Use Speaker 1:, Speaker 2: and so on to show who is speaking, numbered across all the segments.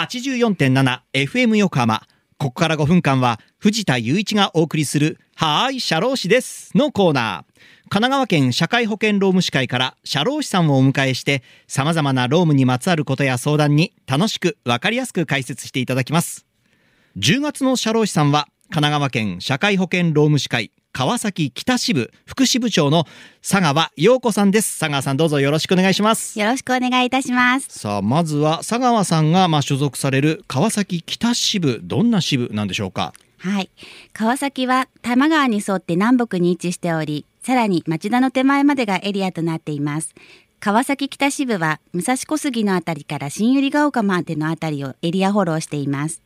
Speaker 1: 84.7FM 横浜。ここから5分間は藤田雄一がお送りするはーい、社労士ですのコーナー。神奈川県社会保険労務士会から社労士さんをお迎えして様々な労務にまつわることや相談に楽しくわかりやすく解説していただきます。10月の社労士さんは神奈川県社会保険労務士会川崎北支部副支部長の佐川陽子さんです。佐川さんどうぞよろしくお願いします。
Speaker 2: よろしくお願いいたします。
Speaker 1: さあまずは佐川さんがまあ所属される川崎北支部どんな支部なんでしょうか？
Speaker 2: はい。川崎は多摩川に沿って南北に位置しておりさらに町田の手前までがエリアとなっています。川崎北支部は武蔵小杉のあたりから新百合ヶ丘までのあたりをエリアフォローしています。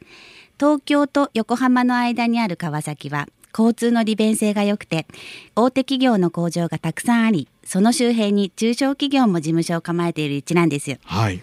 Speaker 2: 東京と横浜の間にある川崎は交通の利便性が良くて大手企業の工場がたくさんありその周辺に中小企業も事務所を構えている一なんですよ。
Speaker 1: はい。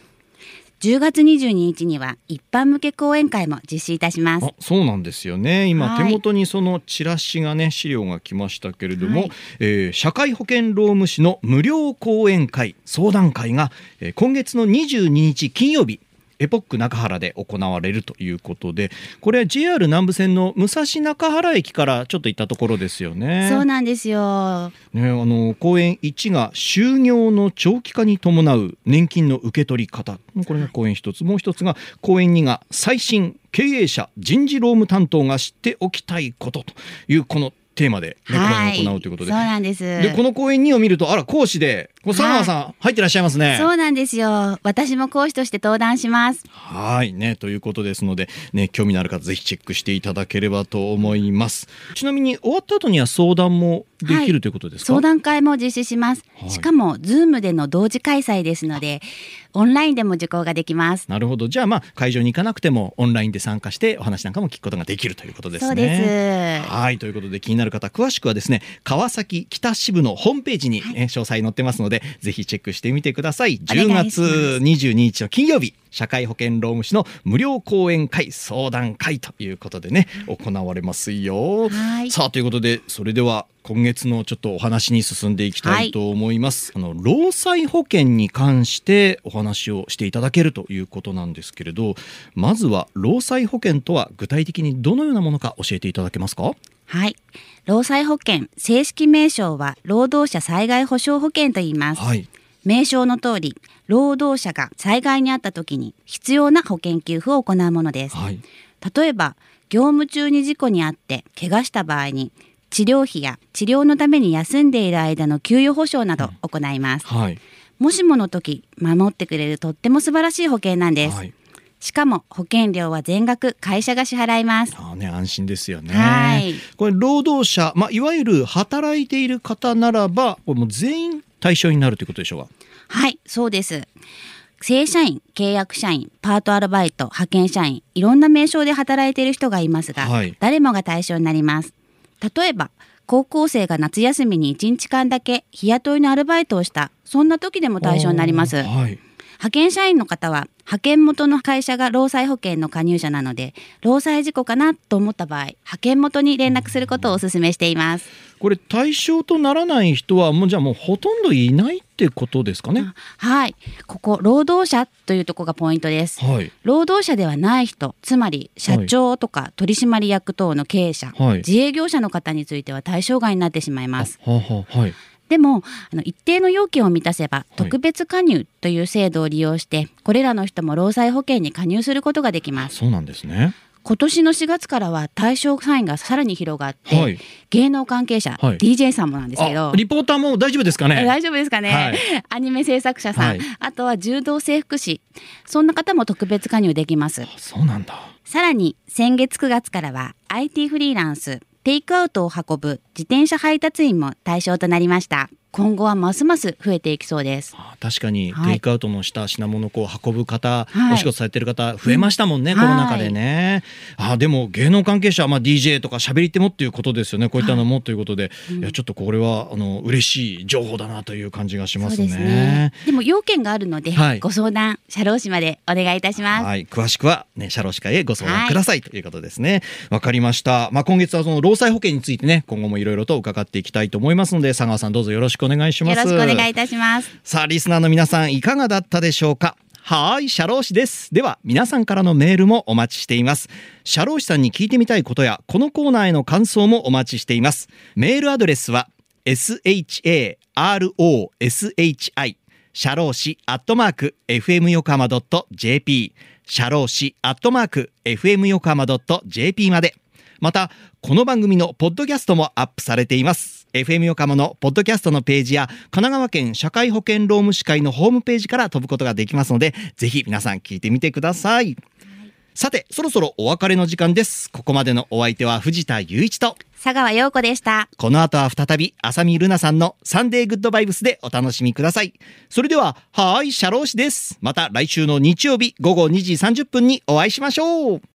Speaker 2: 10月22日には一般向け講演会も実施いたします。
Speaker 1: あそうなんですよね。今
Speaker 2: はい。
Speaker 1: 手元にそのチラシがね資料が来ましたけれども、
Speaker 2: はい。
Speaker 1: えー社会保険労務士の無料講演会相談会が、えー今月の22日金曜日エポック中原で行われるということでこれは JR 南武線の武蔵中原駅からちょっと行ったところですよね。
Speaker 2: そうなんですよ。
Speaker 1: ね、あの公演1が就業の長期化に伴う年金の受け取り方。これが公演1つ。もう1つが公演2が最新経営者人事労務担当が知っておきたいことというこのテーマで、ね、
Speaker 2: はい。
Speaker 1: 行うということで。
Speaker 2: そうなんです。
Speaker 1: でこの公演2を見るとあら講師でこの佐川さん入ってらっしゃいますね。
Speaker 2: そうなんですよ。私も講師として登壇します。
Speaker 1: はいねということですので、ね、興味のある方ぜひチェックしていただければと思います。ちなみに終わった後には相談もできるということですか、
Speaker 2: 相談会も実施します、
Speaker 1: はい。
Speaker 2: しかもズームでの同時開催ですのでオンラインでも受講ができます。
Speaker 1: なるほど。じゃあまあ会場に行かなくてもオンラインで参加してお話なんかも聞くことができるということですね。
Speaker 2: そうです。
Speaker 1: はい。ということで気になる方詳しくはですね川崎北支部のホームページに、え詳細載ってますのでぜひチェックしてみてください。10
Speaker 2: お願いし
Speaker 1: 月
Speaker 2: ます
Speaker 1: 22日の金曜日社会保険労務士の無料講演会相談会ということでね行われますよ。
Speaker 2: はい
Speaker 1: さあということでそれでは今月のちょっとお話に進んでいきたいと思います。あの労災保険に関してお話をしていただけるということなんですけれど、まずは労災保険とは具体的にどのようなものか教えていただけますか？
Speaker 2: はい労災保険正式名称は労働者災害保障保険と言います、
Speaker 1: はい。
Speaker 2: 名称の通り労働者が災害に遭った時に必要な保険給付を行うものです
Speaker 1: はい。
Speaker 2: 例えば業務中に事故に遭って怪我した場合に治療費や治療のために休んでいる間の給与保障など行います、
Speaker 1: はい。
Speaker 2: もしもの時守ってくれるとっても素晴らしい保険なんです、
Speaker 1: はい。
Speaker 2: しかも保険料は全額会社が支払います
Speaker 1: ああね安心ですよね。
Speaker 2: はい
Speaker 1: これ労働者まあいわゆる働いている方ならばこれもう全員対象になるということでしょうか？
Speaker 2: はいそうです正社員契約社員パートアルバイト派遣社員いろんな名称で働いている人がいますが、
Speaker 1: はい
Speaker 2: 誰もが対象になります例えば高校生が夏休みに1日間だけ日雇いのアルバイトをしたそんな時でも対象になります
Speaker 1: はい。
Speaker 2: 派遣社員の方は派遣元の会社が労災保険の加入者なので労災事故かなと思った場合派遣元に連絡することをお勧めしています
Speaker 1: これ対象とならない人はもうじゃあもうほとんどいないってことですかね？
Speaker 2: はいここ労働者というところがポイントです
Speaker 1: はい。
Speaker 2: 労働者ではない人つまり社長とか取締役等の経営者、
Speaker 1: はい
Speaker 2: 自営業者の方については対象外になってしまいます
Speaker 1: はあはあはい。
Speaker 2: でもあの一定の要件を満たせば特別加入という制度を利用して、これらの人も労災保険に加入することができます。
Speaker 1: そうなんですね。
Speaker 2: 今年の4月からは対象範囲がさらに広がって、
Speaker 1: はい。
Speaker 2: 芸能関係者、
Speaker 1: はい。
Speaker 2: DJ さんもなんですけど。
Speaker 1: あリポーターも大丈夫ですかね？
Speaker 2: え 大丈夫ですかね、
Speaker 1: はい。
Speaker 2: アニメ制作者さん、
Speaker 1: はい。
Speaker 2: あとは柔道整復師。そんな方も特別加入できます。
Speaker 1: そうなんだ。
Speaker 2: さらに先月9月からは IT フリーランステイクアウトを運ぶ自転車配達員も対象となりました。今後はますます増えていきそうです。
Speaker 1: あ確かに
Speaker 2: はい。
Speaker 1: テイクアウトのした品物をこう運ぶ方、
Speaker 2: はい。
Speaker 1: お仕事されてる方増えましたもんね、
Speaker 2: うん。
Speaker 1: コロナ禍でね。あでも芸能関係者、まあ、DJ とか喋り手もっていうことですよねこういったのもということで、い、やちょっとこれはあの嬉しい情報だなという感じがしますね。
Speaker 2: ですね。でも要件があるので、
Speaker 1: はい。
Speaker 2: ご相談社労士までお願いいたします。
Speaker 1: はい、詳しくはね、社労士会へご相談ください、ということですね。わかりました。まあ、今月はその労災保険についてね、今後もいろいろと伺っていきたいと思いますので、佐川さんどうぞよろしくお願いします。
Speaker 2: よろしくお願いいたします
Speaker 1: さあ、リスナーの皆さんいかがだったでしょうか？はーい、社労士です。では、皆さんからのメールもお待ちしています。社労士さんに聞いてみたいことや、このコーナーへの感想もお待ちしています。メールアドレスは、sharoshi、社労士アットマーク、fm 横浜 .jp、社労士アットマーク、fm 横浜 .jp まで。また、この番組のポッドキャストもアップされています。FM 横浜のポッドキャストのページや、神奈川県社会保険労務士会のホームページから飛ぶことができますので、ぜひ皆さん聞いてみてください。さて、そろそろお別れの時間です。ここまでのお相手は藤田雄一と、
Speaker 2: 佐川陽子でした。
Speaker 1: この後は再び、浅見ルナさんのサンデーグッドバイブスでお楽しみください。それでは、はーい、社労士です。また来週の日曜日午後2時30分にお会いしましょう。